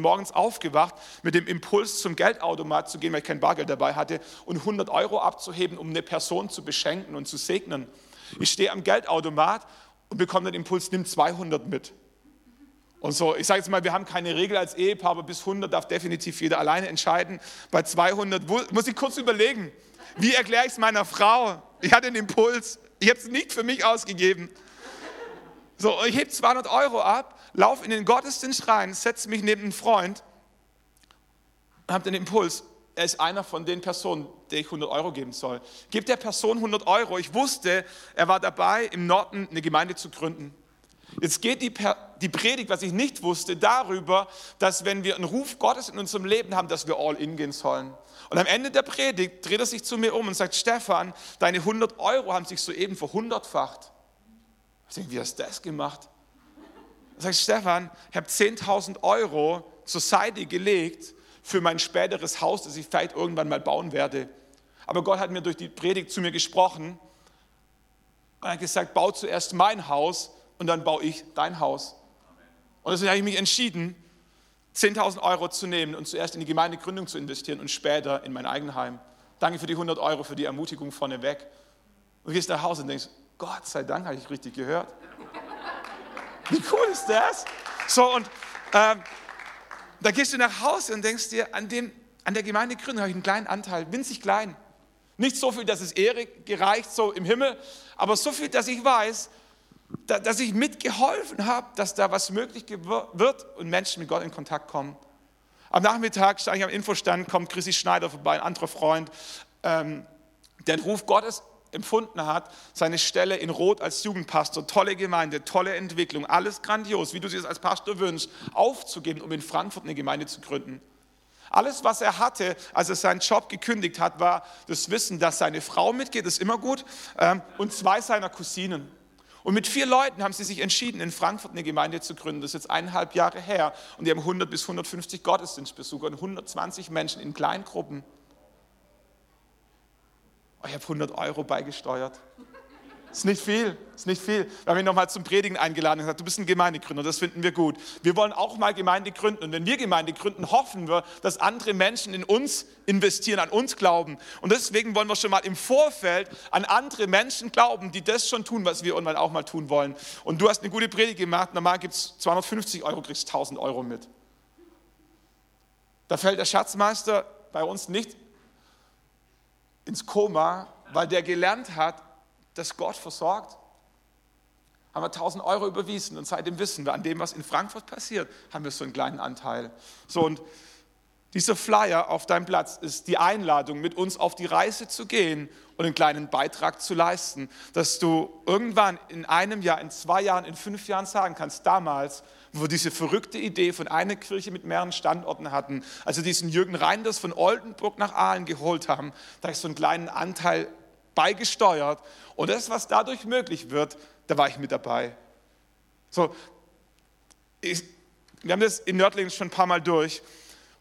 morgens aufgewacht mit dem Impuls zum Geldautomat zu gehen, weil ich kein Bargeld dabei hatte und 100 Euro abzuheben, um eine Person zu beschenken und zu segnen. Ich stehe am Geldautomat und bekomme den Impuls, nimm 200 mit. Und so, ich sage jetzt mal, wir haben keine Regel als Ehepaar, aber bis 100 darf definitiv jeder alleine entscheiden. Bei 200 muss ich kurz überlegen, wie erkläre ich es meiner Frau? Ich hatte den Impuls, ich habe es nicht für mich ausgegeben. So, ich hebe 200 Euro ab, laufe in den Gottesdienst rein, setze mich neben einen Freund und habe den Impuls, er ist einer von den Personen, der ich 100 Euro geben soll. Gib der Person 100 Euro. Ich wusste, er war dabei, im Norden eine Gemeinde zu gründen. Jetzt geht die, die, Predigt, was ich nicht wusste, darüber, dass wenn wir einen Ruf Gottes in unserem Leben haben, dass wir all in gehen sollen. Und am Ende der Predigt dreht er sich zu mir um und sagt, Stefan, deine 100 Euro haben sich soeben verhundertfacht. Ich denke, wie hast du das gemacht? Er sagt, Stefan, ich habe 10.000 Euro zur Seite gelegt für mein späteres Haus, das ich vielleicht irgendwann mal bauen werde. Aber Gott hat mir durch die Predigt zu mir gesprochen und hat gesagt, bau zuerst mein Haus und dann baue ich dein Haus. Und deswegen habe ich mich entschieden, 10.000 Euro zu nehmen und zuerst in die Gemeindegründung zu investieren und später in mein Eigenheim. Danke für die 100 Euro, für die Ermutigung vorneweg. Und du gehst nach Hause und denkst, Gott sei Dank habe ich richtig gehört. Wie cool ist das? So, und ähm, da gehst du nach Hause und denkst dir, an, dem, an der Gemeindegründung habe ich einen kleinen Anteil, winzig klein. Nicht so viel, dass es Ehre gereicht, so im Himmel, aber so viel, dass ich weiß, dass ich mitgeholfen habe, dass da was möglich wird und Menschen mit Gott in Kontakt kommen. Am Nachmittag stand ich am Infostand, kommt Chrissy Schneider vorbei, ein anderer Freund, ähm, der Ruf Gottes empfunden hat, seine Stelle in Rot als Jugendpastor, tolle Gemeinde, tolle Entwicklung, alles grandios, wie du es als Pastor wünschst, aufzugeben, um in Frankfurt eine Gemeinde zu gründen. Alles, was er hatte, als er seinen Job gekündigt hat, war das Wissen, dass seine Frau mitgeht, ist immer gut, ähm, und zwei seiner Cousinen. Und mit vier Leuten haben sie sich entschieden, in Frankfurt eine Gemeinde zu gründen. Das ist jetzt eineinhalb Jahre her. Und die haben 100 bis 150 Gottesdienstbesucher und 120 Menschen in Kleingruppen. Oh, ich habe 100 Euro beigesteuert. Ist nicht viel, ist nicht viel. Wir haben ihn nochmal zum Predigen eingeladen und gesagt, du bist ein Gemeindegründer, das finden wir gut. Wir wollen auch mal Gemeinde gründen und wenn wir Gemeinde gründen, hoffen wir, dass andere Menschen in uns investieren, an uns glauben. Und deswegen wollen wir schon mal im Vorfeld an andere Menschen glauben, die das schon tun, was wir irgendwann auch mal tun wollen. Und du hast eine gute Predigt gemacht, normal gibt es 250 Euro, kriegst 1000 Euro mit. Da fällt der Schatzmeister bei uns nicht ins Koma, weil der gelernt hat, dass Gott versorgt. Haben wir 1000 Euro überwiesen und seitdem wissen wir, an dem, was in Frankfurt passiert, haben wir so einen kleinen Anteil. So und dieser Flyer auf deinem Platz ist die Einladung, mit uns auf die Reise zu gehen und einen kleinen Beitrag zu leisten, dass du irgendwann in einem Jahr, in zwei Jahren, in fünf Jahren sagen kannst, damals, wo wir diese verrückte Idee von einer Kirche mit mehreren Standorten hatten, also diesen Jürgen Reinders von Oldenburg nach Aalen geholt haben, da ich so einen kleinen Anteil beigesteuert und das, was dadurch möglich wird, da war ich mit dabei. So, ich, wir haben das in Nördlingen schon ein paar Mal durch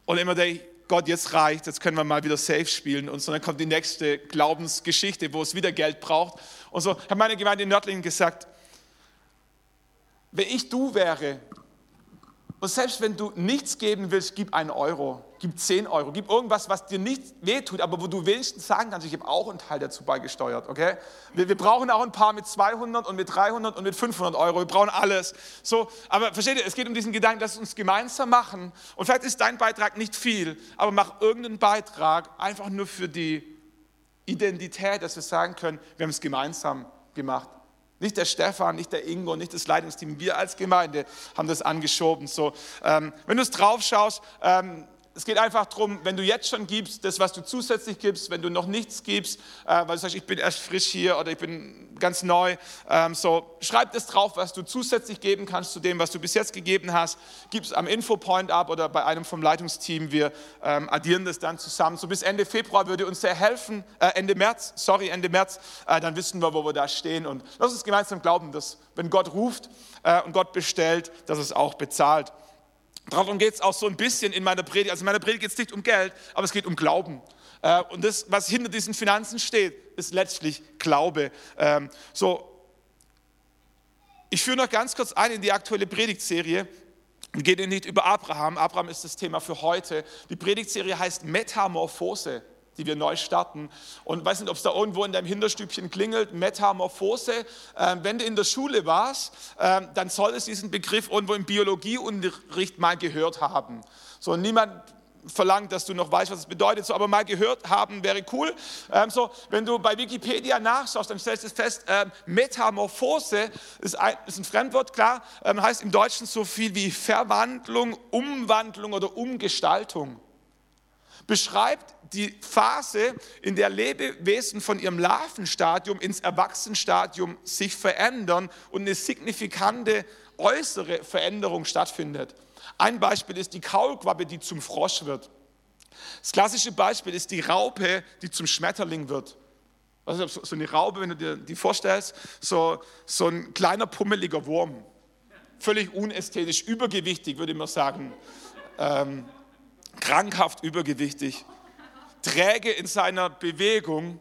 und immer denke ich, Gott, jetzt reicht, jetzt können wir mal wieder safe spielen und so, dann kommt die nächste Glaubensgeschichte, wo es wieder Geld braucht. Und so hat meine Gemeinde in Nördlingen gesagt, wenn ich du wäre, und selbst wenn du nichts geben willst, gib einen Euro, gib zehn Euro, gib irgendwas, was dir nicht wehtut, aber wo du wenigstens sagen kannst, ich habe auch einen Teil dazu beigesteuert, okay? Wir, wir, brauchen auch ein paar mit 200 und mit 300 und mit 500 Euro, wir brauchen alles. So, aber versteht ihr, es geht um diesen Gedanken, lass uns gemeinsam machen. Und vielleicht ist dein Beitrag nicht viel, aber mach irgendeinen Beitrag einfach nur für die Identität, dass wir sagen können, wir haben es gemeinsam gemacht. Nicht der Stefan, nicht der Ingo, nicht das Leitungsteam. Wir als Gemeinde haben das angeschoben. So, ähm, wenn du es drauf schaust, ähm, es geht einfach darum, wenn du jetzt schon gibst, das, was du zusätzlich gibst, wenn du noch nichts gibst, äh, weil du sagst, ich bin erst frisch hier oder ich bin ganz neu, ähm, so schreib das drauf, was du zusätzlich geben kannst zu dem, was du bis jetzt gegeben hast. Gib es am Infopoint ab oder bei einem vom Leitungsteam. Wir ähm, addieren das dann zusammen. So bis Ende Februar würde uns sehr helfen, äh, Ende März, sorry, Ende März, äh, dann wissen wir, wo wir da stehen. Und lass uns gemeinsam glauben, dass wenn Gott ruft äh, und Gott bestellt, dass es auch bezahlt. Darum geht es auch so ein bisschen in meiner Predigt. Also in meiner Predigt geht es nicht um Geld, aber es geht um Glauben. Äh, und das, was hinter diesen Finanzen steht, ist letztlich Glaube. Ähm, so, ich führe noch ganz kurz ein in die aktuelle Predigtserie. geht nicht über Abraham. Abraham ist das Thema für heute. Die Predigtserie heißt Metamorphose, die wir neu starten. Und weiß nicht, ob es da irgendwo in deinem Hinterstübchen klingelt, Metamorphose. Ähm, wenn du in der Schule warst, ähm, dann soll es diesen Begriff irgendwo im Biologieunterricht mal gehört haben. So, niemand verlangt, dass du noch weißt, was es bedeutet, so, aber mal gehört haben wäre cool. Ähm, so, wenn du bei Wikipedia nachschaust, dann stellst du fest, ähm, Metamorphose ist ein, ist ein, Fremdwort, klar, ähm, heißt im Deutschen so viel wie Verwandlung, Umwandlung oder Umgestaltung. Beschreibt die Phase, in der Lebewesen von ihrem Larvenstadium ins Erwachsenenstadium sich verändern und eine signifikante äußere Veränderung stattfindet. Ein Beispiel ist die Kaulquappe, die zum Frosch wird. Das klassische Beispiel ist die Raupe, die zum Schmetterling wird. Also so eine Raupe, wenn du dir die vorstellst, so, so ein kleiner pummeliger Wurm. Völlig unästhetisch, übergewichtig, würde mal sagen. Ähm, krankhaft übergewichtig. Träge in seiner Bewegung.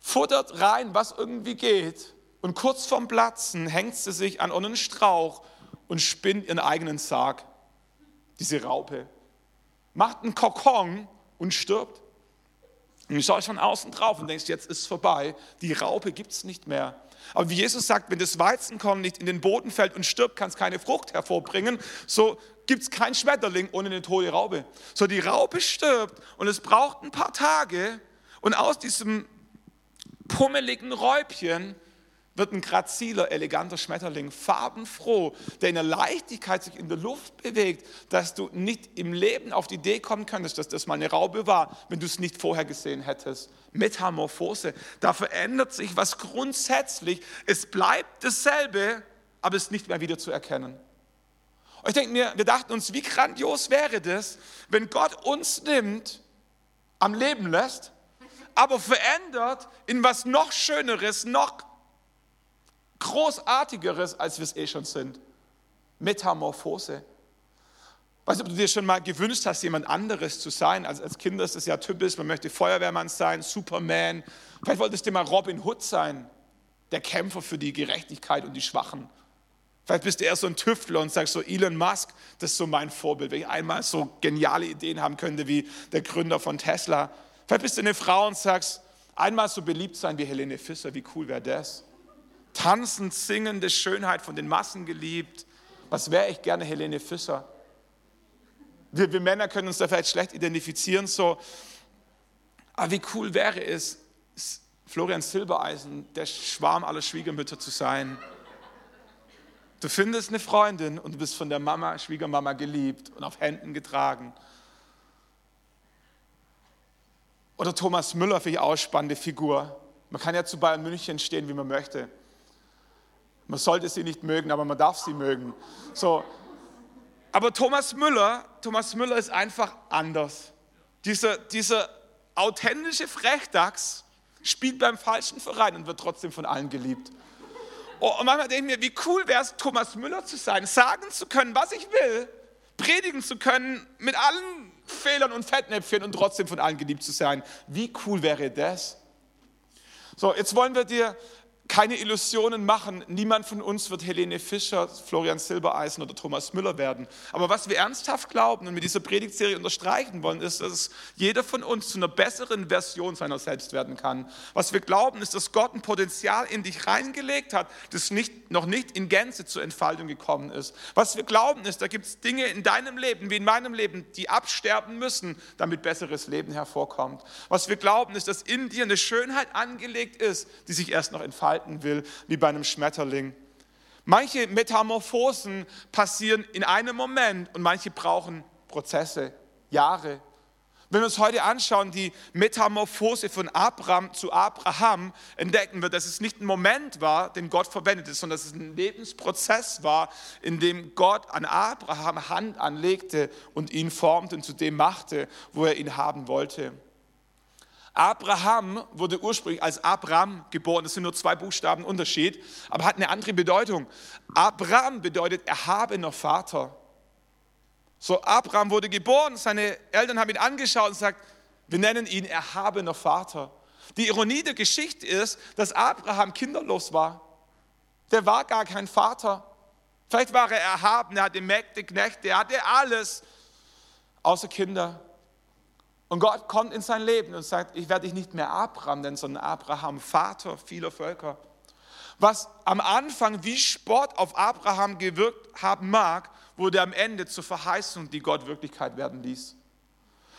Futtert rein, was irgendwie geht. Und kurz vorm Platzen hängt sie sich an einen Strauch und spinnt ihren eigenen Sarg, diese Raupe. Macht einen Kokon und stirbt. Und du schaust von außen drauf und denkst, jetzt ist es vorbei. Die Raupe gibt es nicht mehr. Aber wie Jesus sagt, wenn das Weizenkorn nicht in den Boden fällt und stirbt, kann es keine Frucht hervorbringen. So gibt es keinen Schmetterling ohne eine tote Raupe. So die Raupe stirbt und es braucht ein paar Tage und aus diesem pummeligen Räubchen wird ein graziler, eleganter Schmetterling, farbenfroh, der in der Leichtigkeit sich in der Luft bewegt, dass du nicht im Leben auf die Idee kommen könntest, dass das mal eine Raube war, wenn du es nicht vorher gesehen hättest. Metamorphose, da verändert sich was grundsätzlich. Es bleibt dasselbe, aber es ist nicht mehr wieder zu erkennen. Und ich denke mir, wir dachten uns, wie grandios wäre das, wenn Gott uns nimmt, am Leben lässt, aber verändert in was noch Schöneres, noch Großartigeres, als wir es eh schon sind. Metamorphose. Weißt du, ob du dir schon mal gewünscht hast, jemand anderes zu sein? Also als Kind ist es ja typisch, man möchte Feuerwehrmann sein, Superman. Vielleicht wolltest du mal Robin Hood sein, der Kämpfer für die Gerechtigkeit und die Schwachen. Vielleicht bist du eher so ein Tüftler und sagst so, Elon Musk, das ist so mein Vorbild, wenn ich einmal so geniale Ideen haben könnte wie der Gründer von Tesla. Vielleicht bist du eine Frau und sagst, einmal so beliebt sein wie Helene Fischer, wie cool wäre das? tanzend, singende Schönheit von den Massen geliebt. Was wäre ich gerne Helene Fischer? Wir, wir, Männer können uns da vielleicht schlecht identifizieren, so. Aber wie cool wäre es, Florian Silbereisen, der Schwarm aller Schwiegermütter zu sein. Du findest eine Freundin und du bist von der Mama, Schwiegermama geliebt und auf Händen getragen. Oder Thomas Müller, für die ausspannende Figur. Man kann ja zu Bayern München stehen, wie man möchte. Man sollte sie nicht mögen, aber man darf sie mögen. So. Aber Thomas Müller, Thomas Müller ist einfach anders. Dieser, dieser authentische Frechdachs spielt beim falschen Verein und wird trotzdem von allen geliebt. Oh, und manchmal denke ich mir, wie cool wäre es, Thomas Müller zu sein, sagen zu können, was ich will, predigen zu können mit allen Fehlern und Fettnäpfchen und trotzdem von allen geliebt zu sein. Wie cool wäre das? So, jetzt wollen wir dir keine Illusionen machen. Niemand von uns wird Helene Fischer, Florian Silbereisen oder Thomas Müller werden. Aber was wir ernsthaft glauben und mit dieser Predigtserie unterstreichen wollen, ist, dass jeder von uns zu einer besseren Version seiner selbst werden kann. Was wir glauben, ist, dass Gott ein Potenzial in dich reingelegt hat, das nicht, noch nicht in Gänze zur Entfaltung gekommen ist. Was wir glauben, ist, da gibt es Dinge in deinem Leben wie in meinem Leben, die absterben müssen, damit besseres Leben hervorkommt. Was wir glauben, ist, dass in dir eine Schönheit angelegt ist, die sich erst noch entfaltet halten will, wie bei einem Schmetterling. Manche Metamorphosen passieren in einem Moment und manche brauchen Prozesse, Jahre. Wenn wir uns heute anschauen, die Metamorphose von Abraham zu Abraham, entdecken wir, dass es nicht ein Moment war, den Gott verwendete, sondern dass es ein Lebensprozess war, in dem Gott an Abraham Hand anlegte und ihn formte und zu dem machte, wo er ihn haben wollte. Abraham wurde ursprünglich als Abraham geboren. Das sind nur zwei Buchstaben Unterschied, aber hat eine andere Bedeutung. Abraham bedeutet erhabener Vater. So, Abraham wurde geboren, seine Eltern haben ihn angeschaut und gesagt, wir nennen ihn erhabener Vater. Die Ironie der Geschichte ist, dass Abraham kinderlos war. Der war gar kein Vater. Vielleicht war er erhaben, er hatte Mägde, Knechte, er hatte alles außer Kinder. Und Gott kommt in sein Leben und sagt, ich werde dich nicht mehr Abraham nennen, sondern Abraham, Vater vieler Völker. Was am Anfang wie Sport auf Abraham gewirkt haben mag, wurde am Ende zur Verheißung, die Gott Wirklichkeit werden ließ.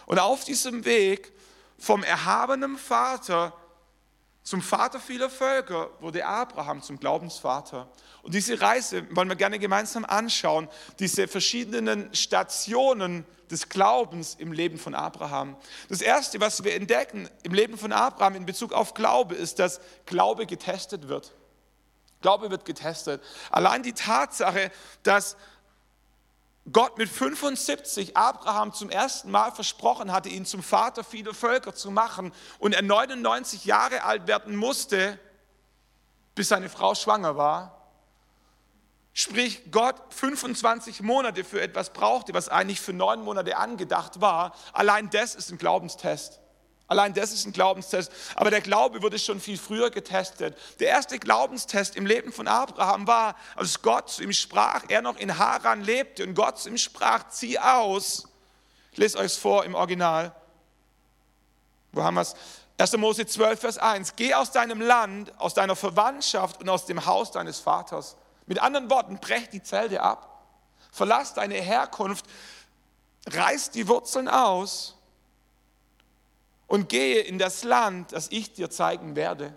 Und auf diesem Weg vom erhabenen Vater zum Vater vieler Völker wurde Abraham zum Glaubensvater. Und diese Reise wollen wir gerne gemeinsam anschauen, diese verschiedenen Stationen des Glaubens im Leben von Abraham. Das Erste, was wir entdecken im Leben von Abraham in Bezug auf Glaube, ist, dass Glaube getestet wird. Glaube wird getestet. Allein die Tatsache, dass Gott mit 75 Abraham zum ersten Mal versprochen hatte, ihn zum Vater vieler Völker zu machen und er 99 Jahre alt werden musste, bis seine Frau schwanger war. Sprich, Gott 25 Monate für etwas brauchte, was eigentlich für neun Monate angedacht war. Allein das ist ein Glaubenstest. Allein das ist ein Glaubenstest. Aber der Glaube wurde schon viel früher getestet. Der erste Glaubenstest im Leben von Abraham war, als Gott zu ihm sprach, er noch in Haran lebte und Gott zu ihm sprach, zieh aus. Ich lese euch vor im Original. Wo haben wir es? 1. Mose 12, Vers 1. Geh aus deinem Land, aus deiner Verwandtschaft und aus dem Haus deines Vaters. Mit anderen Worten, brech die Zelte ab. Verlass deine Herkunft, reiß die Wurzeln aus und gehe in das Land, das ich dir zeigen werde.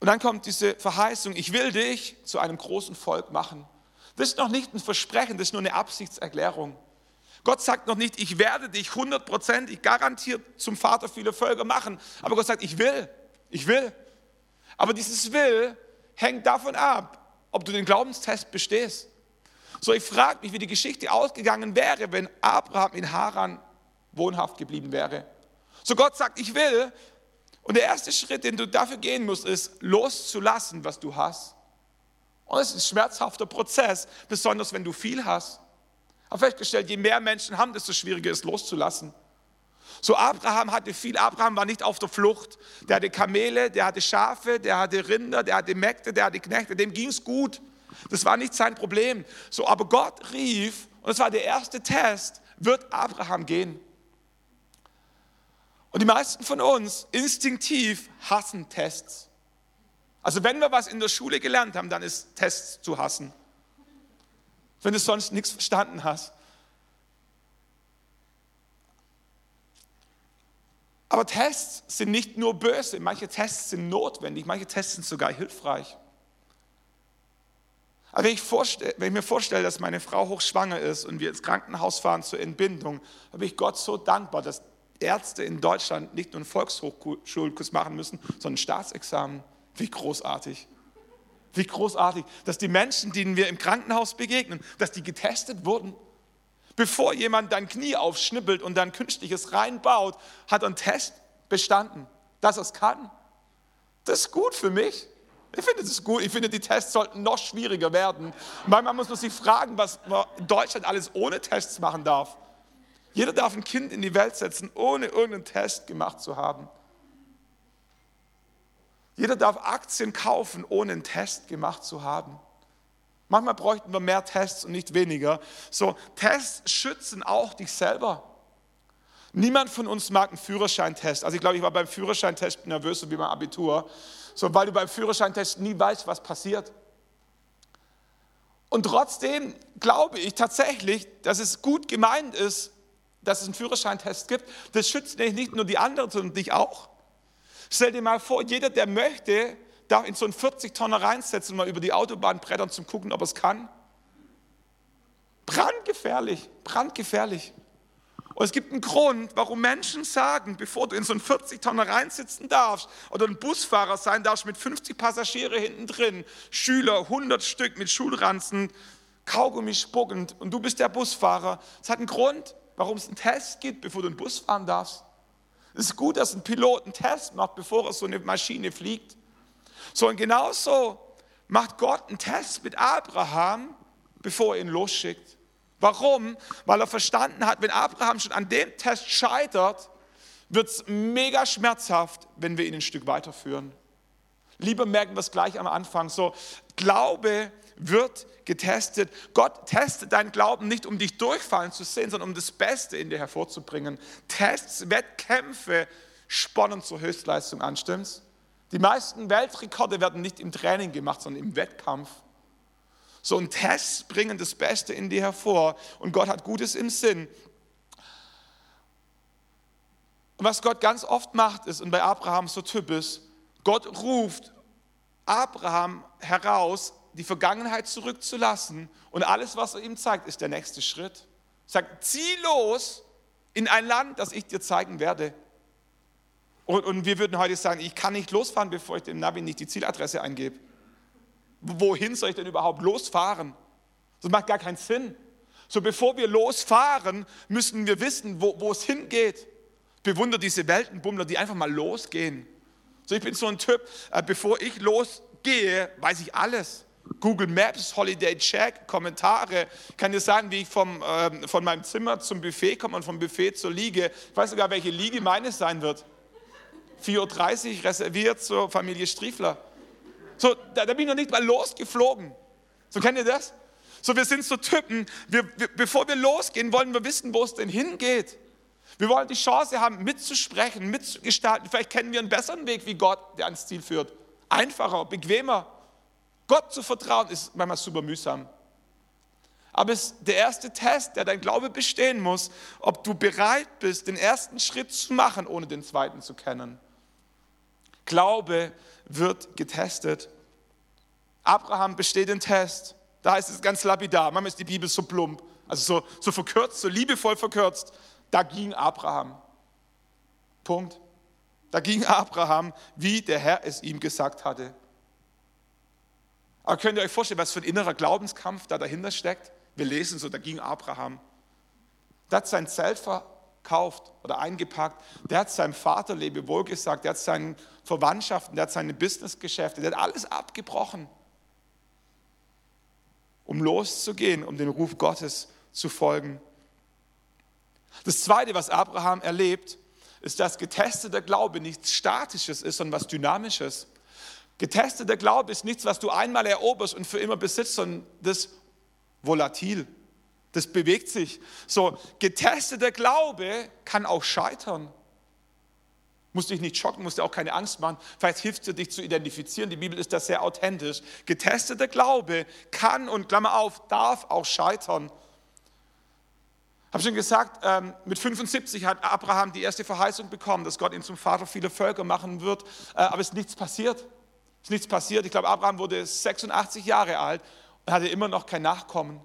Und dann kommt diese Verheißung, ich will dich zu einem großen Volk machen. Das ist noch nicht ein Versprechen, das ist nur eine Absichtserklärung. Gott sagt noch nicht, ich werde dich hundertprozentig garantiert zum Vater vieler Völker machen. Aber Gott sagt, ich will, ich will. Aber dieses Will hängt davon ab, ob du den Glaubenstest bestehst. So, ich frage mich, wie die Geschichte ausgegangen wäre, wenn Abraham in Haran wohnhaft geblieben wäre. So, Gott sagt, ich will. Und der erste Schritt, den du dafür gehen musst, ist loszulassen, was du hast. Und es ist ein schmerzhafter Prozess, besonders wenn du viel hast. Aber festgestellt, je mehr Menschen haben, desto schwieriger ist loszulassen. So Abraham hatte viel, Abraham war nicht auf der Flucht. Der hatte Kamele, der hatte Schafe, der hatte Rinder, der hatte Mägde, der hatte Knechte, dem ging es gut. Das war nicht sein Problem. So, aber Gott rief, und das war der erste Test, wird Abraham gehen. Und die meisten von uns instinktiv hassen Tests. Also wenn wir was in der Schule gelernt haben, dann ist Tests zu hassen. Wenn du sonst nichts verstanden hast. Aber Tests sind nicht nur böse, manche Tests sind notwendig, manche Tests sind sogar hilfreich. Aber wenn ich, wenn ich, mir vorstelle, dass meine Frau hochschwanger ist und wir ins Krankenhaus fahren zur Entbindung, bin ich Gott so dankbar, dass Ärzte in Deutschland nicht nur einen Volkshochschulkurs machen müssen, sondern ein Staatsexamen. Wie großartig. Wie großartig, dass die Menschen, denen wir im Krankenhaus begegnen, dass die getestet wurden. Bevor jemand dein Knie aufschnippelt und dann künstliches reinbaut, hat einen Test bestanden, dass es kann. Das ist gut für mich. Ich finde das gut. Ich finde, die Tests sollten noch schwieriger werden. Manchmal muss man sich fragen, was man in Deutschland alles ohne Tests machen darf. Jeder darf ein Kind in die Welt setzen, ohne irgendeinen Test gemacht zu haben. Jeder darf Aktien kaufen, ohne einen Test gemacht zu haben. Manchmal bräuchten wir mehr Tests und nicht weniger. So, Tests schützen auch dich selber. Niemand von uns mag einen Führerscheintest. Also ich glaube, ich war beim Führerscheintest nervöser wie beim Abitur so weil du beim Führerscheintest nie weißt, was passiert. Und trotzdem glaube ich tatsächlich, dass es gut gemeint ist, dass es einen Führerscheintest gibt. Das schützt nämlich nicht nur die anderen, sondern dich auch. Stell dir mal vor, jeder, der möchte, darf in so einen 40-Tonner reinsetzen und mal über die Autobahn brettern, zum gucken, ob er es kann. Brandgefährlich, brandgefährlich. Und es gibt einen Grund, warum Menschen sagen, bevor du in so einen 40-Tonner reinsitzen darfst oder ein Busfahrer sein darfst mit 50 Passagiere hinten drin, Schüler, 100 Stück mit Schulranzen, Kaugummi spuckend und du bist der Busfahrer. Es hat einen Grund, warum es einen Test gibt, bevor du einen Bus fahren darfst. Es ist gut, dass ein Pilot einen Test macht, bevor er so eine Maschine fliegt. So und genauso macht Gott einen Test mit Abraham, bevor er ihn losschickt. Warum? Weil er verstanden hat, wenn Abraham schon an dem Test scheitert, wird es mega schmerzhaft, wenn wir ihn ein Stück weiterführen. Lieber merken wir es gleich am Anfang. So, Glaube wird getestet. Gott testet deinen Glauben nicht, um dich durchfallen zu sehen, sondern um das Beste in dir hervorzubringen. Tests, Wettkämpfe sponnen zur Höchstleistung an, stimmt's? Die meisten Weltrekorde werden nicht im Training gemacht, sondern im Wettkampf. So ein Test bringen das Beste in dir hervor und Gott hat Gutes im Sinn. Und was Gott ganz oft macht, ist, und bei Abraham so typisch, Gott ruft Abraham heraus, die Vergangenheit zurückzulassen und alles, was er ihm zeigt, ist der nächste Schritt. Sagt, zieh los in ein Land, das ich dir zeigen werde. Und, und wir würden heute sagen, ich kann nicht losfahren, bevor ich dem Navi nicht die Zieladresse eingebe. Wohin soll ich denn überhaupt losfahren? Das macht gar keinen Sinn. So bevor wir losfahren, müssen wir wissen, wo, wo es hingeht. Bewundere diese Weltenbummler, die einfach mal losgehen. So, ich bin so ein Typ, äh, bevor ich losgehe, weiß ich alles. Google Maps, Holiday Check, Kommentare. Ich kann dir sagen, wie ich vom, äh, von meinem Zimmer zum Buffet komme und vom Buffet zur Liege. Ich weiß sogar, welche Liege meine sein wird. 4.30 Uhr reserviert zur Familie Striefler. So, da, da bin ich noch nicht mal losgeflogen. So kennt ihr das? So, wir sind so Typen, wir, wir, bevor wir losgehen, wollen wir wissen, wo es denn hingeht. Wir wollen die Chance haben, mitzusprechen, mitzugestalten. Vielleicht kennen wir einen besseren Weg wie Gott, der ans Ziel führt. Einfacher, bequemer. Gott zu vertrauen ist manchmal super mühsam. Aber es ist der erste Test, der dein Glaube bestehen muss, ob du bereit bist, den ersten Schritt zu machen, ohne den zweiten zu kennen. Glaube wird getestet. Abraham besteht den Test. Da heißt es ganz lapidar. Manchmal ist die Bibel so plump, also so, so verkürzt, so liebevoll verkürzt. Da ging Abraham. Punkt. Da ging Abraham, wie der Herr es ihm gesagt hatte. Aber könnt ihr euch vorstellen, was für ein innerer Glaubenskampf da dahinter steckt? Wir lesen so, da ging Abraham. Der hat sein Zelt verkauft oder eingepackt. Der hat seinem Vater Lebewohl gesagt. Der hat seinen Verwandtschaften, der hat seine Businessgeschäfte, der hat alles abgebrochen, um loszugehen, um dem Ruf Gottes zu folgen. Das Zweite, was Abraham erlebt, ist, dass getesteter Glaube nichts Statisches ist, sondern was Dynamisches. Getesteter Glaube ist nichts, was du einmal eroberst und für immer besitzt, sondern das volatil. Das bewegt sich. So, getesteter Glaube kann auch scheitern. Musst dich nicht schocken, musst dir auch keine Angst machen. Vielleicht hilft es dir, dich zu identifizieren. Die Bibel ist da sehr authentisch. Getesteter Glaube kann und Klammer auf, darf auch scheitern. Ich habe schon gesagt, ähm, mit 75 hat Abraham die erste Verheißung bekommen, dass Gott ihn zum Vater vieler Völker machen wird, äh, aber es ist nichts passiert. Es ist nichts passiert. Ich glaube, Abraham wurde 86 Jahre alt und hatte immer noch kein Nachkommen.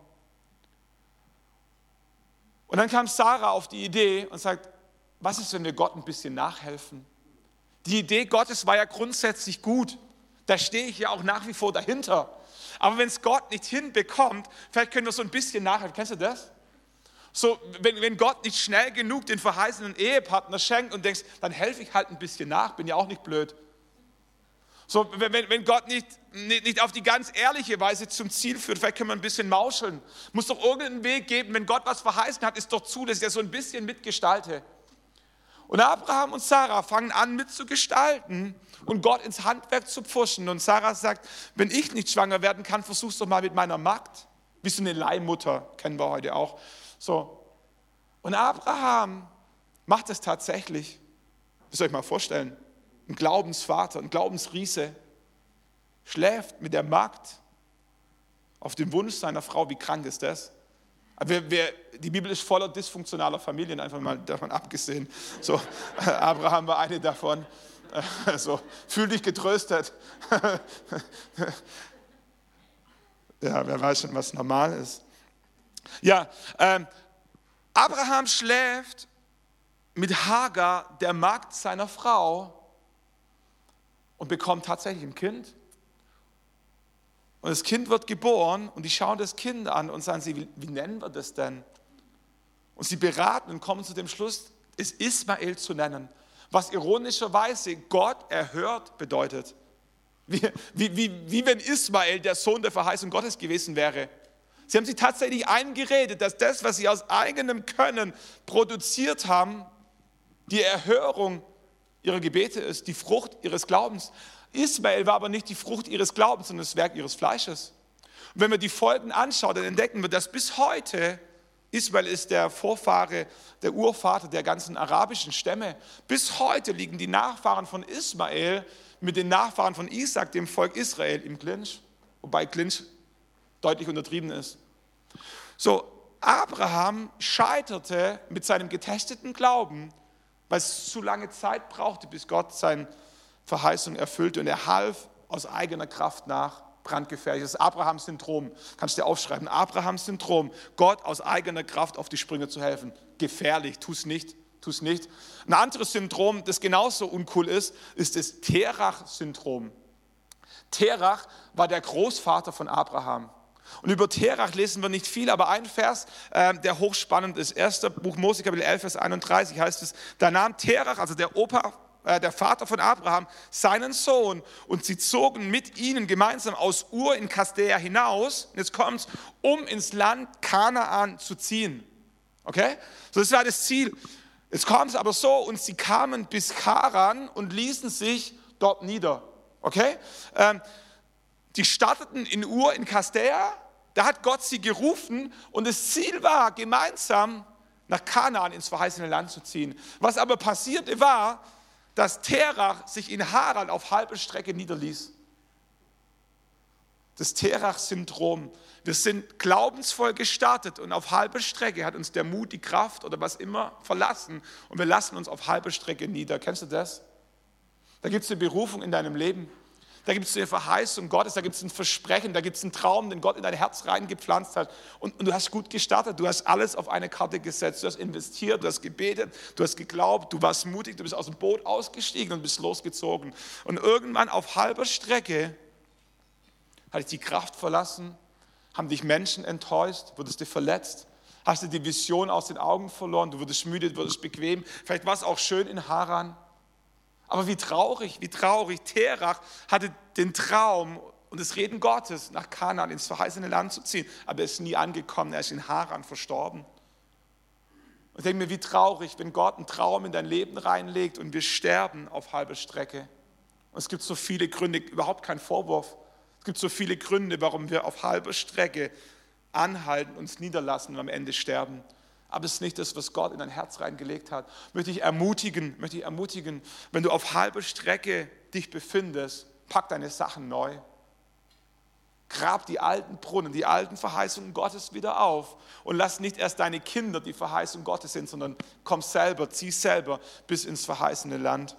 Und dann kam Sarah auf die Idee und sagt, was ist, wenn wir Gott ein bisschen nachhelfen? Die Idee Gottes war ja grundsätzlich gut. Da stehe ich ja auch nach wie vor dahinter. Aber wenn es Gott nicht hinbekommt, vielleicht können wir so ein bisschen nachhelfen. Kennst du das? So, wenn, wenn Gott nicht schnell genug den verheißenen Ehepartner schenkt und denkst, dann helfe ich halt ein bisschen nach, bin ja auch nicht blöd. So, wenn, wenn Gott nicht, nicht, nicht auf die ganz ehrliche Weise zum Ziel führt, vielleicht können wir ein bisschen mauscheln. Muss doch irgendeinen Weg geben, wenn Gott was verheißen hat, ist doch zu, dass ich das so ein bisschen mitgestalte. Und Abraham und Sarah fangen an mitzugestalten und Gott ins Handwerk zu pfuschen. Und Sarah sagt, wenn ich nicht schwanger werden kann, versuch's doch mal mit meiner Magd. Wie so eine Leihmutter, kennen wir heute auch. So. Und Abraham macht es tatsächlich. Das soll ich mal vorstellen. Ein Glaubensvater, ein Glaubensriese schläft mit der Magd auf dem Wunsch seiner Frau. Wie krank ist das? Wer, wer, die Bibel ist voller dysfunktionaler Familien, einfach mal davon abgesehen. So, Abraham war eine davon. So, fühl dich getröstet. Ja, wer weiß schon, was normal ist. Ja, ähm, Abraham schläft mit Hagar, der Magd seiner Frau, und bekommt tatsächlich ein Kind. Und das Kind wird geboren und die schauen das Kind an und sagen sie, wie, wie nennen wir das denn? Und sie beraten und kommen zu dem Schluss, es Ismael zu nennen. Was ironischerweise Gott erhört bedeutet. Wie, wie, wie, wie wenn Ismael der Sohn der Verheißung Gottes gewesen wäre. Sie haben sich tatsächlich eingeredet, dass das, was sie aus eigenem Können produziert haben, die Erhörung ihrer Gebete ist, die Frucht ihres Glaubens. Ismael war aber nicht die Frucht ihres Glaubens, sondern das Werk ihres Fleisches. Und wenn wir die Folgen anschauen, dann entdecken wir, dass bis heute, Ismael ist der Vorfahre, der Urvater der ganzen arabischen Stämme, bis heute liegen die Nachfahren von Ismael mit den Nachfahren von Isaac, dem Volk Israel, im Clinch, wobei Clinch deutlich untertrieben ist. So, Abraham scheiterte mit seinem getesteten Glauben, weil es zu lange Zeit brauchte, bis Gott seine Verheißung erfüllte und er half aus eigener Kraft nach brandgefährlich. Das Abraham-Syndrom, kannst du dir aufschreiben. Abraham-Syndrom, Gott aus eigener Kraft auf die Sprünge zu helfen. Gefährlich, tu es nicht, tu es nicht. Ein anderes Syndrom, das genauso uncool ist, ist das Terach-Syndrom. Terach war der Großvater von Abraham. Und über Terach lesen wir nicht viel, aber ein Vers, äh, der hochspannend ist. 1. Buch Mose, Kapitel 11, Vers 31 heißt es, da nahm Terach, also der Opa, äh, der Vater von Abraham, seinen Sohn und sie zogen mit ihnen gemeinsam aus Ur in Kasdea hinaus, jetzt kommt's, um ins Land Kanaan zu ziehen. Okay? So, das war das Ziel. Jetzt kommt es aber so, und sie kamen bis Karan und ließen sich dort nieder. Okay? Ähm, die starteten in Ur in Kasdea, da hat Gott sie gerufen und das Ziel war, gemeinsam nach Kanaan ins verheißene Land zu ziehen. Was aber passierte war, dass Terach sich in Haran auf halbe Strecke niederließ. Das Terach-Syndrom. Wir sind glaubensvoll gestartet und auf halber Strecke hat uns der Mut, die Kraft oder was immer verlassen und wir lassen uns auf halber Strecke nieder. Kennst du das? Da gibt es eine Berufung in deinem Leben. Da gibt es eine Verheißung Gottes, da gibt es ein Versprechen, da gibt es einen Traum, den Gott in dein Herz reingepflanzt hat. Und, und, du hast gut gestartet, du hast alles auf eine Karte gesetzt, du hast investiert, du hast gebetet, du hast geglaubt, du warst mutig, du bist aus dem Boot ausgestiegen und bist losgezogen. Und irgendwann auf halber Strecke hat dich die Kraft verlassen, haben dich Menschen enttäuscht, wurdest du verletzt, hast du die Vision aus den Augen verloren, du wurdest müde, du wurdest bequem. Vielleicht war es auch schön in Haran. Aber wie traurig, wie traurig. Terach hatte den Traum und das Reden Gottes, nach Kanaan ins verheißene Land zu ziehen. Aber er ist nie angekommen, er ist in Haran verstorben. Und denke mir, wie traurig, wenn Gott einen Traum in dein Leben reinlegt und wir sterben auf halber Strecke. Und es gibt so viele Gründe, überhaupt kein Vorwurf. Es gibt so viele Gründe, warum wir auf halber Strecke anhalten, uns niederlassen und am Ende sterben aber es ist nicht das, was Gott in dein Herz reingelegt hat. Möchte ich ermutigen, möchte ich ermutigen, wenn du auf halber Strecke dich befindest, pack deine Sachen neu. Grab die alten Brunnen, die alten Verheißungen Gottes wieder auf und lass nicht erst deine Kinder die Verheißung Gottes sind, sondern komm selber, zieh selber bis ins verheißene Land.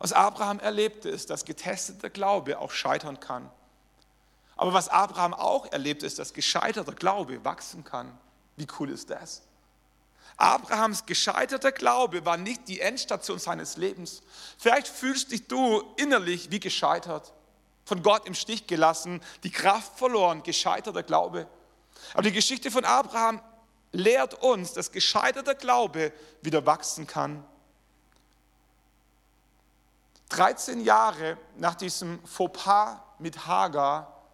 Was Abraham erlebte, ist, dass getesteter Glaube auch scheitern kann. Aber was Abraham auch erlebte, ist, dass gescheiterter Glaube wachsen kann. Wie cool ist das? Abrahams gescheiterter Glaube war nicht die Endstation seines Lebens. Vielleicht fühlst dich du innerlich wie gescheitert, von Gott im Stich gelassen, die Kraft verloren, gescheiterter Glaube. Aber die Geschichte von Abraham lehrt uns, dass gescheiterter Glaube wieder wachsen kann. 13 Jahre nach diesem Fauxpas mit Hagar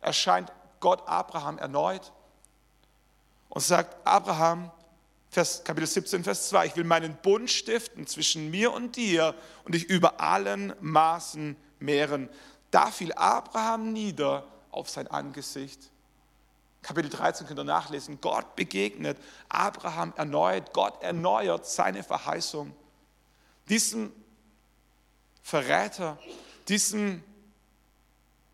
erscheint Gott Abraham erneut und sagt, Abraham, Vers, Kapitel 17, Vers 2, ich will meinen Bund stiften zwischen mir und dir und dich über allen Maßen mehren. Da fiel Abraham nieder auf sein Angesicht. Kapitel 13 könnt ihr nachlesen. Gott begegnet Abraham erneut. Gott erneuert seine Verheißung. Diesem Verräter, diesem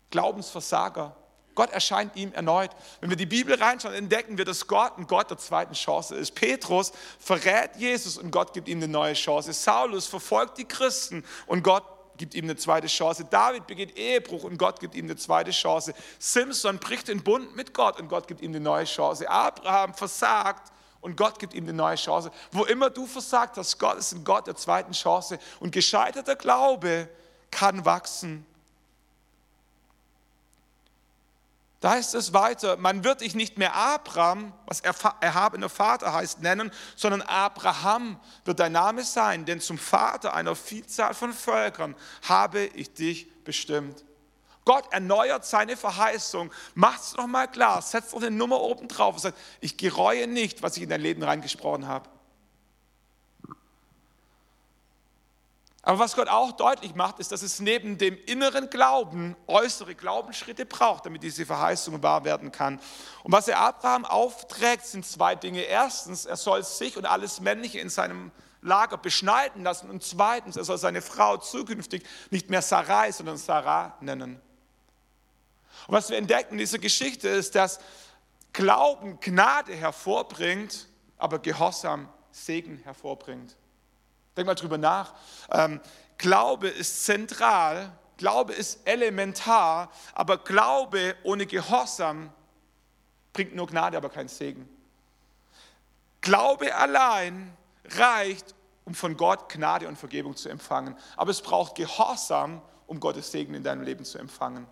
Glaubensversager, Gott erscheint ihm erneut. Wenn wir die Bibel reinschauen, entdecken wir, dass Gott ein Gott der zweiten Chance ist. Petrus verrät Jesus und Gott gibt ihm eine neue Chance. Saulus verfolgt die Christen und Gott gibt ihm eine zweite Chance. David begeht Ehebruch und Gott gibt ihm eine zweite Chance. Simson bricht den Bund mit Gott und Gott gibt ihm eine neue Chance. Abraham versagt und Gott gibt ihm eine neue Chance. Wo immer du versagt hast, Gott ist ein Gott der zweiten Chance. Und gescheiterter Glaube kann wachsen. Da heißt es weiter, man wird dich nicht mehr Abraham, was erhabener Vater heißt, nennen, sondern Abraham wird dein Name sein, denn zum Vater einer Vielzahl von Völkern habe ich dich bestimmt. Gott erneuert seine Verheißung, macht es nochmal klar, setzt noch eine Nummer oben drauf und sagt, ich gereue nicht, was ich in dein Leben reingesprochen habe. Aber was Gott auch deutlich macht, ist, dass es neben dem inneren Glauben äußere Glaubensschritte braucht, damit diese Verheißung wahr werden kann. Und was er Abraham aufträgt, sind zwei Dinge. Erstens, er soll sich und alles Männliche in seinem Lager beschneiden lassen. Und zweitens, er soll seine Frau zukünftig nicht mehr Sarai, sondern Sarah nennen. Und was wir entdecken in dieser Geschichte ist, dass Glauben Gnade hervorbringt, aber Gehorsam Segen hervorbringt. Denk mal drüber nach. Ähm, Glaube ist zentral, Glaube ist elementar, aber Glaube ohne Gehorsam bringt nur Gnade, aber keinen Segen. Glaube allein reicht, um von Gott Gnade und Vergebung zu empfangen. Aber es braucht Gehorsam, um Gottes Segen in deinem Leben zu empfangen.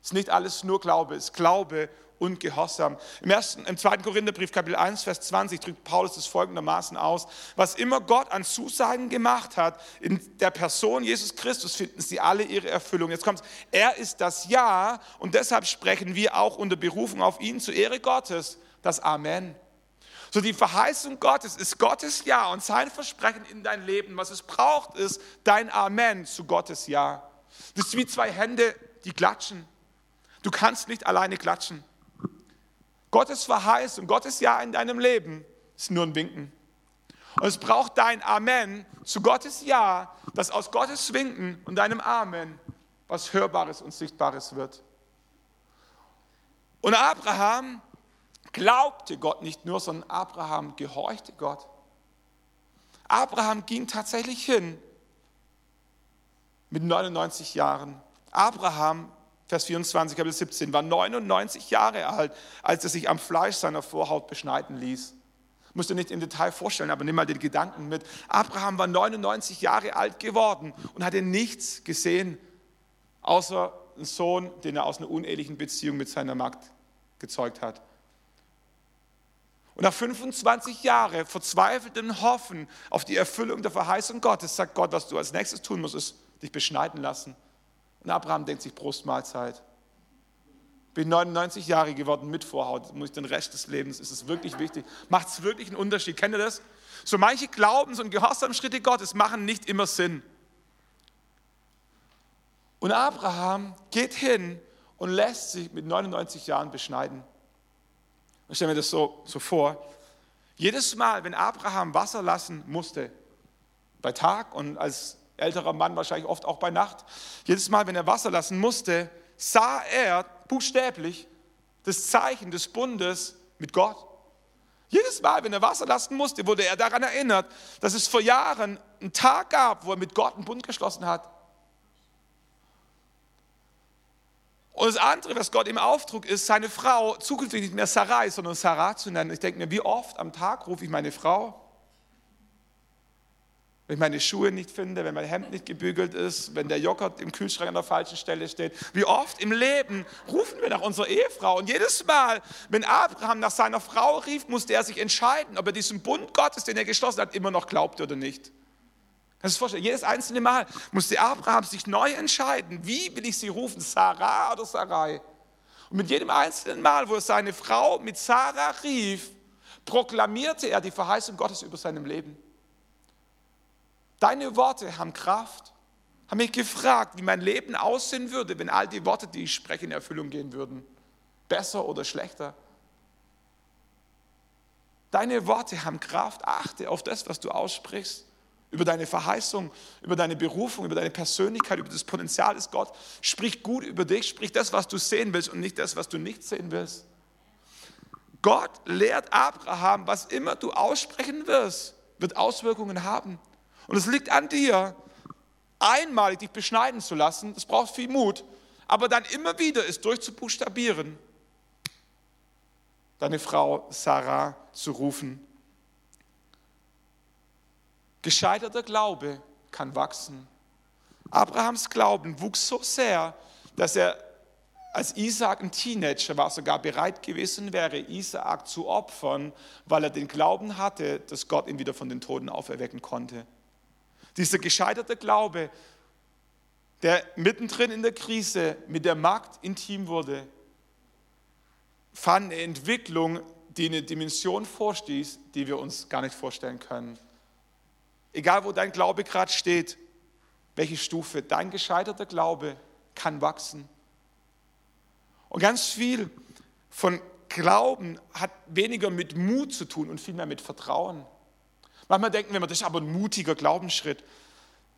Es ist nicht alles nur Glaube, es ist Glaube und Gehorsam. Im, ersten, Im zweiten Korintherbrief, Kapitel 1, Vers 20, drückt Paulus das folgendermaßen aus. Was immer Gott an Zusagen gemacht hat, in der Person Jesus Christus finden sie alle ihre Erfüllung. Jetzt kommt er ist das Ja und deshalb sprechen wir auch unter Berufung auf ihn zur Ehre Gottes das Amen. So die Verheißung Gottes ist Gottes Ja und sein Versprechen in dein Leben. Was es braucht, ist dein Amen zu Gottes Ja. Das ist wie zwei Hände, die klatschen. Du kannst nicht alleine klatschen. Gottes Verheißung, Gottes Ja in deinem Leben ist nur ein Winken. Und es braucht dein Amen zu Gottes Ja, dass aus Gottes Winken und deinem Amen was Hörbares und Sichtbares wird. Und Abraham glaubte Gott nicht nur, sondern Abraham gehorchte Gott. Abraham ging tatsächlich hin mit 99 Jahren. Abraham Vers 24, Kapitel 17, war 99 Jahre alt, als er sich am Fleisch seiner Vorhaut beschneiden ließ. Musst du nicht im Detail vorstellen, aber nimm mal den Gedanken mit. Abraham war 99 Jahre alt geworden und hatte nichts gesehen, außer einen Sohn, den er aus einer unehelichen Beziehung mit seiner Magd gezeugt hat. Und nach 25 Jahren verzweifeltem Hoffen auf die Erfüllung der Verheißung Gottes sagt Gott, was du als nächstes tun musst, ist dich beschneiden lassen. Und Abraham denkt sich, Prostmahlzeit. Bin 99 Jahre geworden mit Vorhaut, muss ich den Rest des Lebens, ist es wirklich wichtig? Macht es wirklich einen Unterschied? Kennt ihr das? So manche Glaubens- und Gehorsamschritte Gottes machen nicht immer Sinn. Und Abraham geht hin und lässt sich mit 99 Jahren beschneiden. Ich stelle mir das so, so vor. Jedes Mal, wenn Abraham Wasser lassen musste, bei Tag und als älterer Mann wahrscheinlich oft auch bei Nacht. Jedes Mal, wenn er Wasser lassen musste, sah er buchstäblich das Zeichen des Bundes mit Gott. Jedes Mal, wenn er Wasser lassen musste, wurde er daran erinnert, dass es vor Jahren einen Tag gab, wo er mit Gott einen Bund geschlossen hat. Und das andere, was Gott ihm auftrug, ist, seine Frau zukünftig nicht mehr Sarai, sondern Sarah zu nennen. Ich denke mir, wie oft am Tag rufe ich meine Frau wenn ich meine Schuhe nicht finde, wenn mein Hemd nicht gebügelt ist, wenn der Joghurt im Kühlschrank an der falschen Stelle steht. Wie oft im Leben rufen wir nach unserer Ehefrau. Und jedes Mal, wenn Abraham nach seiner Frau rief, musste er sich entscheiden, ob er diesem Bund Gottes, den er geschlossen hat, immer noch glaubte oder nicht. Kannst du vorstellen? Jedes einzelne Mal musste Abraham sich neu entscheiden, wie will ich sie rufen, Sarah oder Sarai. Und mit jedem einzelnen Mal, wo er seine Frau mit Sarah rief, proklamierte er die Verheißung Gottes über seinem Leben. Deine Worte haben Kraft. Haben mich gefragt, wie mein Leben aussehen würde, wenn all die Worte, die ich spreche, in Erfüllung gehen würden. Besser oder schlechter. Deine Worte haben Kraft. Achte auf das, was du aussprichst. Über deine Verheißung, über deine Berufung, über deine Persönlichkeit, über das Potenzial des Gott. Sprich gut über dich. Sprich das, was du sehen willst und nicht das, was du nicht sehen willst. Gott lehrt Abraham, was immer du aussprechen wirst, wird Auswirkungen haben. Und es liegt an dir, einmalig dich beschneiden zu lassen. Das braucht viel Mut. Aber dann immer wieder es durchzubuchstabieren, deine Frau Sarah zu rufen. Gescheiterter Glaube kann wachsen. Abrahams Glauben wuchs so sehr, dass er als Isaac ein Teenager war, sogar bereit gewesen wäre, Isaac zu opfern, weil er den Glauben hatte, dass Gott ihn wieder von den Toten auferwecken konnte. Dieser gescheiterte Glaube, der mittendrin in der Krise mit der Magd intim wurde, fand eine Entwicklung, die eine Dimension vorstieß, die wir uns gar nicht vorstellen können. egal wo dein Glaube gerade steht, welche Stufe, dein gescheiterter Glaube kann wachsen. Und ganz viel von Glauben hat weniger mit Mut zu tun und vielmehr mit Vertrauen. Manchmal denken wir, das ist aber ein mutiger Glaubensschritt.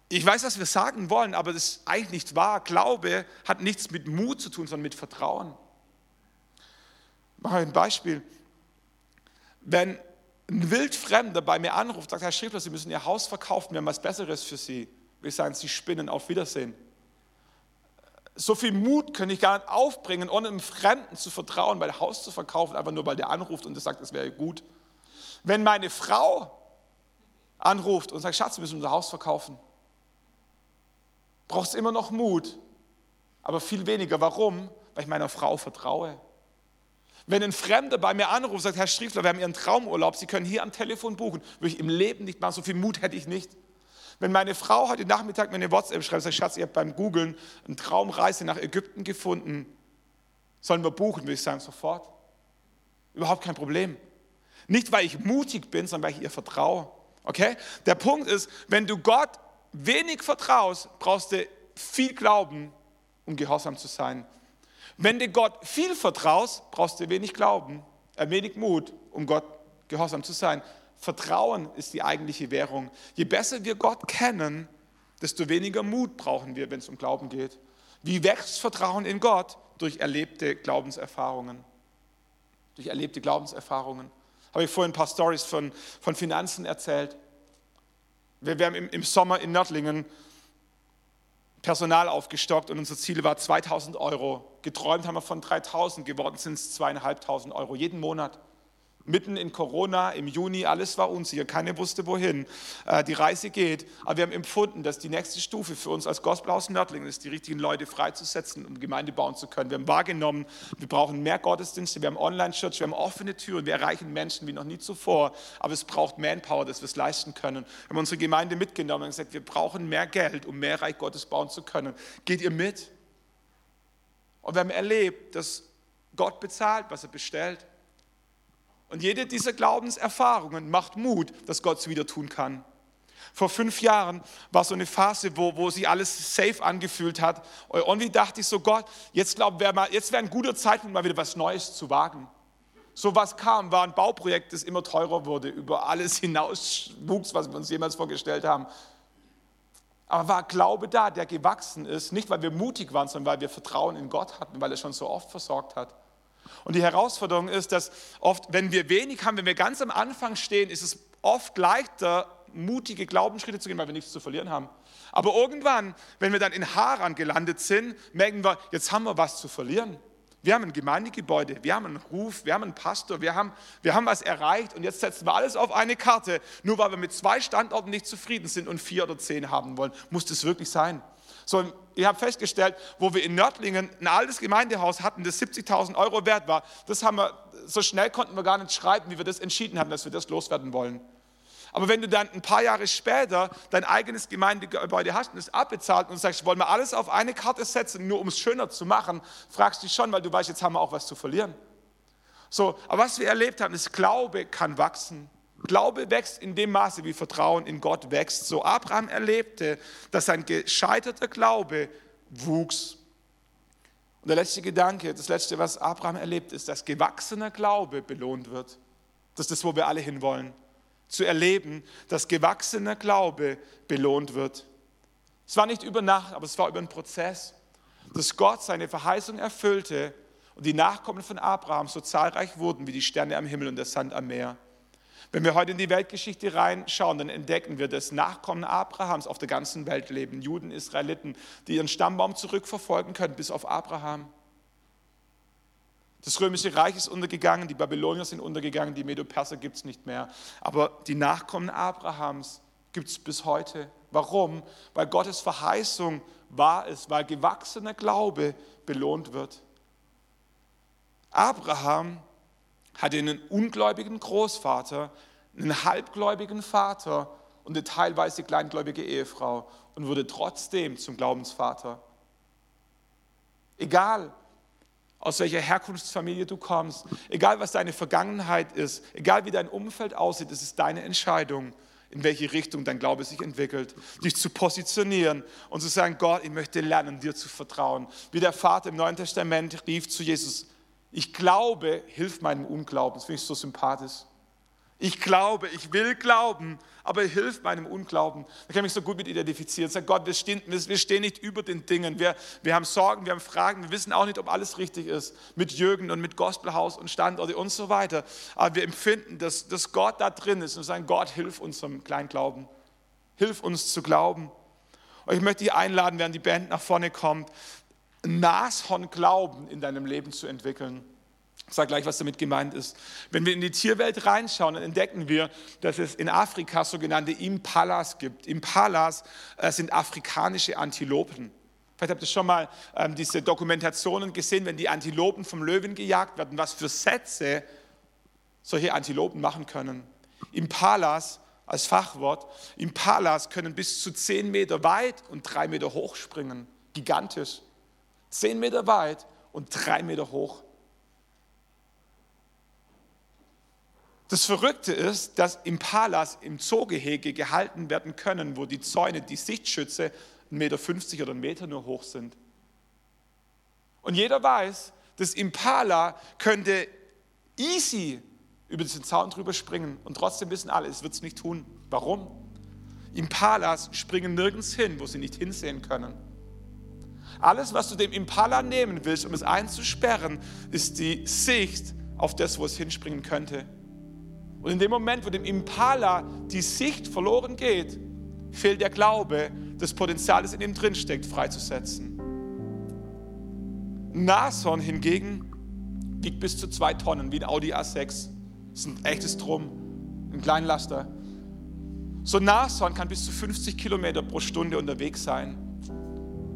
Ich weiß, was wir sagen wollen, aber das ist eigentlich nicht wahr. Glaube hat nichts mit Mut zu tun, sondern mit Vertrauen. Ich mache ein Beispiel. Wenn ein Wildfremder bei mir anruft, sagt, Herr Schriftler, Sie müssen Ihr Haus verkaufen, wir haben was Besseres für Sie. Wir sagen, Sie spinnen, auf Wiedersehen. So viel Mut kann ich gar nicht aufbringen, ohne einem Fremden zu vertrauen, weil Haus zu verkaufen, einfach nur weil der anruft und sagt, es wäre gut. Wenn meine Frau anruft und sagt, Schatz, wir müssen unser Haus verkaufen, braucht es immer noch Mut, aber viel weniger. Warum? Weil ich meiner Frau vertraue. Wenn ein Fremder bei mir anruft und sagt, Herr Striefler, wir haben Ihren Traumurlaub, Sie können hier am Telefon buchen, würde ich im Leben nicht machen, so viel Mut hätte ich nicht. Wenn meine Frau heute Nachmittag mir eine WhatsApp schreibt, sagt, Schatz, ihr habt beim Googlen eine Traumreise nach Ägypten gefunden, sollen wir buchen, würde ich sagen, sofort. Überhaupt kein Problem. Nicht, weil ich mutig bin, sondern weil ich ihr vertraue. Okay? Der Punkt ist, wenn du Gott wenig vertraust, brauchst du viel Glauben, um gehorsam zu sein. Wenn du Gott viel vertraust, brauchst du wenig Glauben, äh, wenig Mut, um Gott gehorsam zu sein. Vertrauen ist die eigentliche Währung. Je besser wir Gott kennen, desto weniger Mut brauchen wir, wenn es um Glauben geht. Wie wächst Vertrauen in Gott? Durch erlebte Glaubenserfahrungen. Durch erlebte Glaubenserfahrungen. Habe ich vorhin ein paar Stories von, von Finanzen erzählt. Wir, wir haben im, im Sommer in Nördlingen Personal aufgestockt und unser Ziel war 2000 Euro. Geträumt haben wir von 3000, geworden sind es zweieinhalbtausend Euro jeden Monat mitten in Corona, im Juni, alles war unsicher, keiner wusste wohin äh, die Reise geht. Aber wir haben empfunden, dass die nächste Stufe für uns als Gospel aus Nördlingen ist, die richtigen Leute freizusetzen, um Gemeinde bauen zu können. Wir haben wahrgenommen, wir brauchen mehr Gottesdienste, wir haben Online-Church, wir haben offene Türen, wir erreichen Menschen wie noch nie zuvor. Aber es braucht Manpower, dass wir es leisten können. Wir haben unsere Gemeinde mitgenommen und gesagt, wir brauchen mehr Geld, um mehr Reich Gottes bauen zu können. Geht ihr mit? Und wir haben erlebt, dass Gott bezahlt, was er bestellt. Und jede dieser Glaubenserfahrungen macht Mut, dass Gott es wieder tun kann. Vor fünf Jahren war so eine Phase, wo, wo sich alles safe angefühlt hat. Und irgendwie dachte ich so, Gott, jetzt wär jetzt wäre ein guter Zeitpunkt, mal wieder was Neues zu wagen. So was kam, war ein Bauprojekt, das immer teurer wurde, über alles hinaus wuchs, was wir uns jemals vorgestellt haben. Aber war Glaube da, der gewachsen ist, nicht weil wir mutig waren, sondern weil wir Vertrauen in Gott hatten, weil er schon so oft versorgt hat. Und die Herausforderung ist, dass oft, wenn wir wenig haben, wenn wir ganz am Anfang stehen, ist es oft leichter, mutige Glaubensschritte zu gehen, weil wir nichts zu verlieren haben. Aber irgendwann, wenn wir dann in Haran gelandet sind, merken wir, jetzt haben wir was zu verlieren. Wir haben ein Gemeindegebäude, wir haben einen Ruf, wir haben einen Pastor, wir haben, wir haben was erreicht und jetzt setzen wir alles auf eine Karte. Nur weil wir mit zwei Standorten nicht zufrieden sind und vier oder zehn haben wollen, muss das wirklich sein. So, ich habe festgestellt, wo wir in Nördlingen ein altes Gemeindehaus hatten, das 70.000 Euro wert war, das haben wir, so schnell konnten wir gar nicht schreiben, wie wir das entschieden haben, dass wir das loswerden wollen. Aber wenn du dann ein paar Jahre später dein eigenes Gemeindegebäude hast und es abbezahlt und sagst, wollen wir alles auf eine Karte setzen, nur um es schöner zu machen, fragst du dich schon, weil du weißt, jetzt haben wir auch was zu verlieren. So, aber was wir erlebt haben, ist, Glaube kann wachsen. Glaube wächst in dem Maße, wie Vertrauen in Gott wächst. So Abraham erlebte, dass sein gescheiterter Glaube wuchs. Und der letzte Gedanke, das letzte, was Abraham erlebt, ist, dass gewachsener Glaube belohnt wird. Das ist das, wo wir alle hinwollen. Zu erleben, dass gewachsener Glaube belohnt wird. Es war nicht über Nacht, aber es war über einen Prozess, dass Gott seine Verheißung erfüllte und die Nachkommen von Abraham so zahlreich wurden wie die Sterne am Himmel und der Sand am Meer. Wenn wir heute in die Weltgeschichte reinschauen, dann entdecken wir, dass Nachkommen Abrahams auf der ganzen Welt leben. Juden, Israeliten, die ihren Stammbaum zurückverfolgen können bis auf Abraham. Das römische Reich ist untergegangen, die Babylonier sind untergegangen, die Medo-Perser gibt es nicht mehr. Aber die Nachkommen Abrahams gibt es bis heute. Warum? Weil Gottes Verheißung wahr ist, weil gewachsener Glaube belohnt wird. Abraham hatte einen ungläubigen Großvater, einen halbgläubigen Vater und eine teilweise kleingläubige Ehefrau und wurde trotzdem zum Glaubensvater. Egal, aus welcher Herkunftsfamilie du kommst, egal was deine Vergangenheit ist, egal wie dein Umfeld aussieht, es ist deine Entscheidung, in welche Richtung dein Glaube sich entwickelt. Dich zu positionieren und zu sagen, Gott, ich möchte lernen, dir zu vertrauen. Wie der Vater im Neuen Testament rief zu Jesus, ich glaube, hilf meinem Unglauben. Das finde ich so sympathisch. Ich glaube, ich will glauben, aber hilf meinem Unglauben. Da kann ich mich so gut mit identifizieren. Sag Gott, wir stehen, wir stehen nicht über den Dingen. Wir, wir haben Sorgen, wir haben Fragen, wir wissen auch nicht, ob alles richtig ist mit Jürgen und mit Gospelhaus und Standorte und so weiter. Aber wir empfinden, dass, dass Gott da drin ist und sagen, Gott, hilf unserem Kleinglauben. Hilf uns zu glauben. Und ich möchte dich einladen, während die Band nach vorne kommt, Nashorn Glauben in deinem Leben zu entwickeln. Ich sage gleich, was damit gemeint ist. Wenn wir in die Tierwelt reinschauen, dann entdecken wir, dass es in Afrika sogenannte Impalas gibt. Impalas äh, sind afrikanische Antilopen. Vielleicht habt ihr schon mal ähm, diese Dokumentationen gesehen, wenn die Antilopen vom Löwen gejagt werden, was für Sätze solche Antilopen machen können. Impalas als Fachwort, Impalas können bis zu 10 Meter weit und 3 Meter hoch springen. Gigantisch. 10 Meter weit und 3 Meter hoch. Das Verrückte ist, dass Impalas im Zoogehege gehalten werden können, wo die Zäune, die Sichtschütze 1,50 Meter oder 1 Meter nur hoch sind. Und jeder weiß, das Impala könnte easy über diesen Zaun drüber springen und trotzdem wissen alle, es wird es nicht tun. Warum? Impalas springen nirgends hin, wo sie nicht hinsehen können. Alles, was du dem Impala nehmen willst, um es einzusperren, ist die Sicht auf das, wo es hinspringen könnte. Und in dem Moment, wo dem Impala die Sicht verloren geht, fehlt der Glaube, das Potenzial, das in ihm drinsteckt, freizusetzen. Nashorn hingegen wiegt bis zu zwei Tonnen, wie ein Audi A6. Das ist ein echtes Drum, ein Kleinlaster. So ein Nashorn kann bis zu 50 Kilometer pro Stunde unterwegs sein.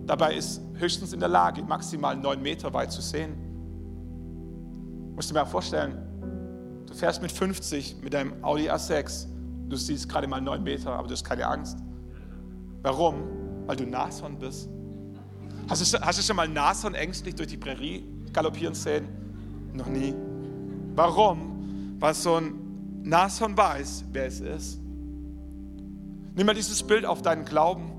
Dabei ist höchstens in der Lage, maximal neun Meter weit zu sehen. Musst du dir mal vorstellen, Du fährst mit 50 mit deinem Audi A6. Du siehst gerade mal 9 Meter, aber du hast keine Angst. Warum? Weil du Nashorn bist. Hast du, hast du schon mal Nashorn ängstlich durch die Prärie galoppieren sehen? Noch nie. Warum? Weil so ein Nashorn weiß, wer es ist. Nimm mal dieses Bild auf deinen Glauben.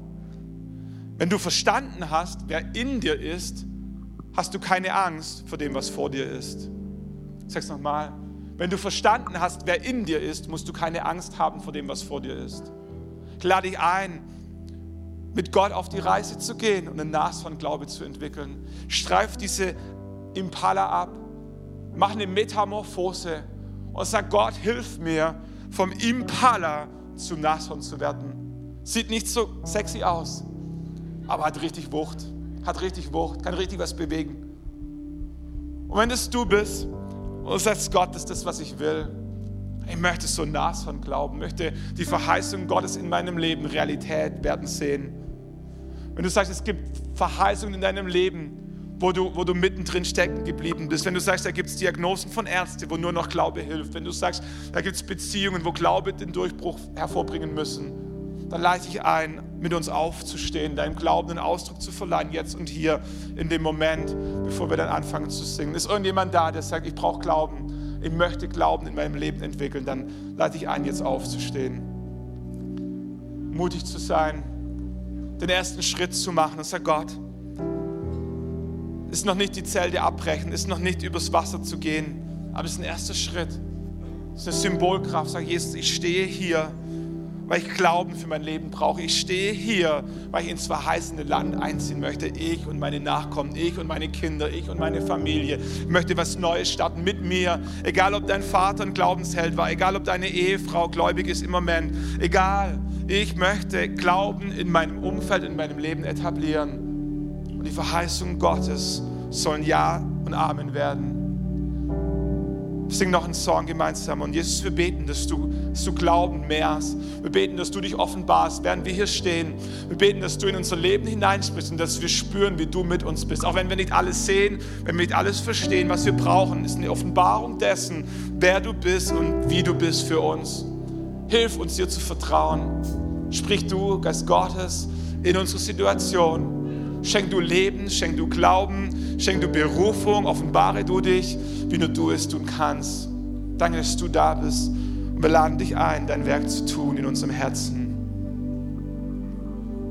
Wenn du verstanden hast, wer in dir ist, hast du keine Angst vor dem, was vor dir ist. Ich sag's nochmal. Wenn du verstanden hast, wer in dir ist, musst du keine Angst haben vor dem, was vor dir ist. Ich lade dich ein, mit Gott auf die Reise zu gehen und ein Nas von Glaube zu entwickeln. Streif diese Impala ab, mach eine Metamorphose und sag, Gott, hilf mir, vom Impala zum Nashorn zu werden. Sieht nicht so sexy aus, aber hat richtig Wucht, hat richtig Wucht, kann richtig was bewegen. Und wenn es du bist, und sagst, Gott, das ist das, was ich will. Ich möchte so nass von glauben, möchte die Verheißung Gottes in meinem Leben Realität werden sehen. Wenn du sagst, es gibt Verheißungen in deinem Leben, wo du, wo du mittendrin stecken geblieben bist, wenn du sagst, da gibt es Diagnosen von Ärzten, wo nur noch Glaube hilft, wenn du sagst, da gibt es Beziehungen, wo Glaube den Durchbruch hervorbringen müssen, dann leite ich ein, mit uns aufzustehen, deinem Glauben einen Ausdruck zu verleihen, jetzt und hier in dem Moment, bevor wir dann anfangen zu singen. Ist irgendjemand da, der sagt, ich brauche Glauben, ich möchte Glauben in meinem Leben entwickeln, dann leite ich ein, jetzt aufzustehen. Mutig zu sein, den ersten Schritt zu machen und sag Gott, ist noch nicht die Zelte abbrechen, ist noch nicht übers Wasser zu gehen, aber es ist ein erster Schritt. Es ist eine Symbolkraft. Sag Jesus, ich stehe hier weil ich Glauben für mein Leben brauche. Ich stehe hier, weil ich ins verheißene Land einziehen möchte. Ich und meine Nachkommen, ich und meine Kinder, ich und meine Familie. Ich möchte was Neues starten mit mir. Egal, ob dein Vater ein Glaubensheld war, egal, ob deine Ehefrau gläubig ist im Moment, egal. Ich möchte Glauben in meinem Umfeld, in meinem Leben etablieren. Und die Verheißungen Gottes sollen Ja und Amen werden. Wir singen noch einen Song gemeinsam und Jesus, wir beten, dass du, dass du Glauben mehrst. Wir beten, dass du dich offenbarst, während wir hier stehen. Wir beten, dass du in unser Leben hineinsprichst und dass wir spüren, wie du mit uns bist. Auch wenn wir nicht alles sehen, wenn wir nicht alles verstehen, was wir brauchen, ist eine Offenbarung dessen, wer du bist und wie du bist für uns. Hilf uns dir zu vertrauen. Sprich du, Geist Gottes, in unsere Situation. Schenk du Leben, schenk du Glauben, schenk du Berufung, offenbare du dich wie nur du es tun kannst. Danke, dass du da bist Und wir laden dich ein, dein Werk zu tun in unserem Herzen.